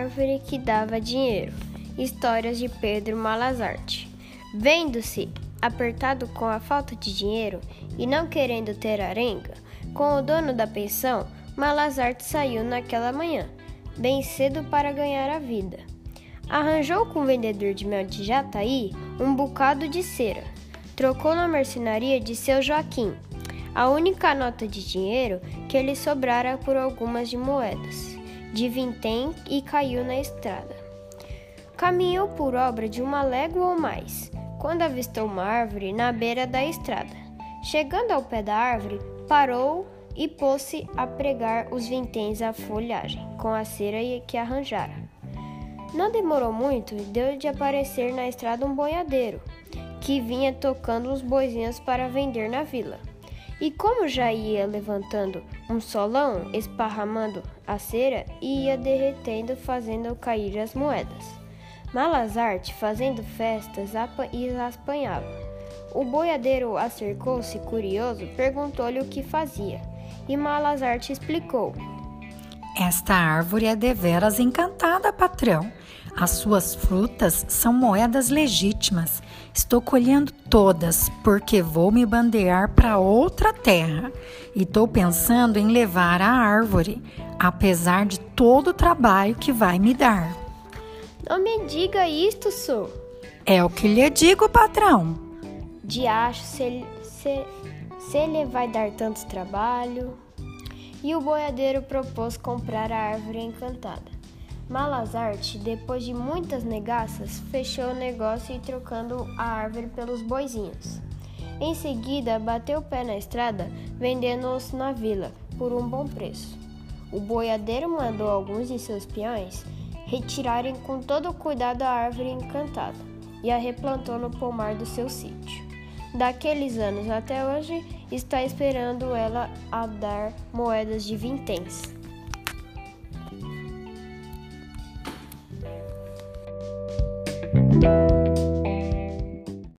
árvore que dava dinheiro. Histórias de Pedro Malazarte. Vendo-se apertado com a falta de dinheiro e não querendo ter arenga, com o dono da pensão, Malazarte saiu naquela manhã, bem cedo para ganhar a vida. Arranjou com o vendedor de mel de Jataí um bocado de cera. Trocou na mercenaria de seu Joaquim a única nota de dinheiro que lhe sobrara por algumas de moedas de vintém e caiu na estrada. Caminhou por obra de uma légua ou mais, quando avistou uma árvore na beira da estrada. Chegando ao pé da árvore, parou e pôs-se a pregar os vinténs à folhagem, com a cera que arranjara. Não demorou muito e deu de aparecer na estrada um boiadeiro, que vinha tocando uns boizinhos para vender na vila. E como já ia levantando um solão, esparramando a cera e ia derretendo, fazendo cair as moedas. Malazarte, fazendo festas, as apanhava. O boiadeiro acercou-se curioso, perguntou-lhe o que fazia, e Malazarte explicou. Esta árvore é deveras encantada, patrão. As suas frutas são moedas legítimas. Estou colhendo todas porque vou me bandear para outra terra e estou pensando em levar a árvore, apesar de todo o trabalho que vai me dar. Não me diga isto, senhor. É o que lhe digo, patrão. Diacho, se, se, se ele vai dar tanto trabalho. E o boiadeiro propôs comprar a árvore encantada. Malazarte, depois de muitas negaças, fechou o negócio e trocando a árvore pelos boizinhos. Em seguida, bateu o pé na estrada, vendendo-os na vila por um bom preço. O boiadeiro mandou alguns de seus peões retirarem com todo cuidado a árvore encantada e a replantou no pomar do seu sítio. Daqueles anos até hoje, está esperando ela a dar moedas de vinténs. Música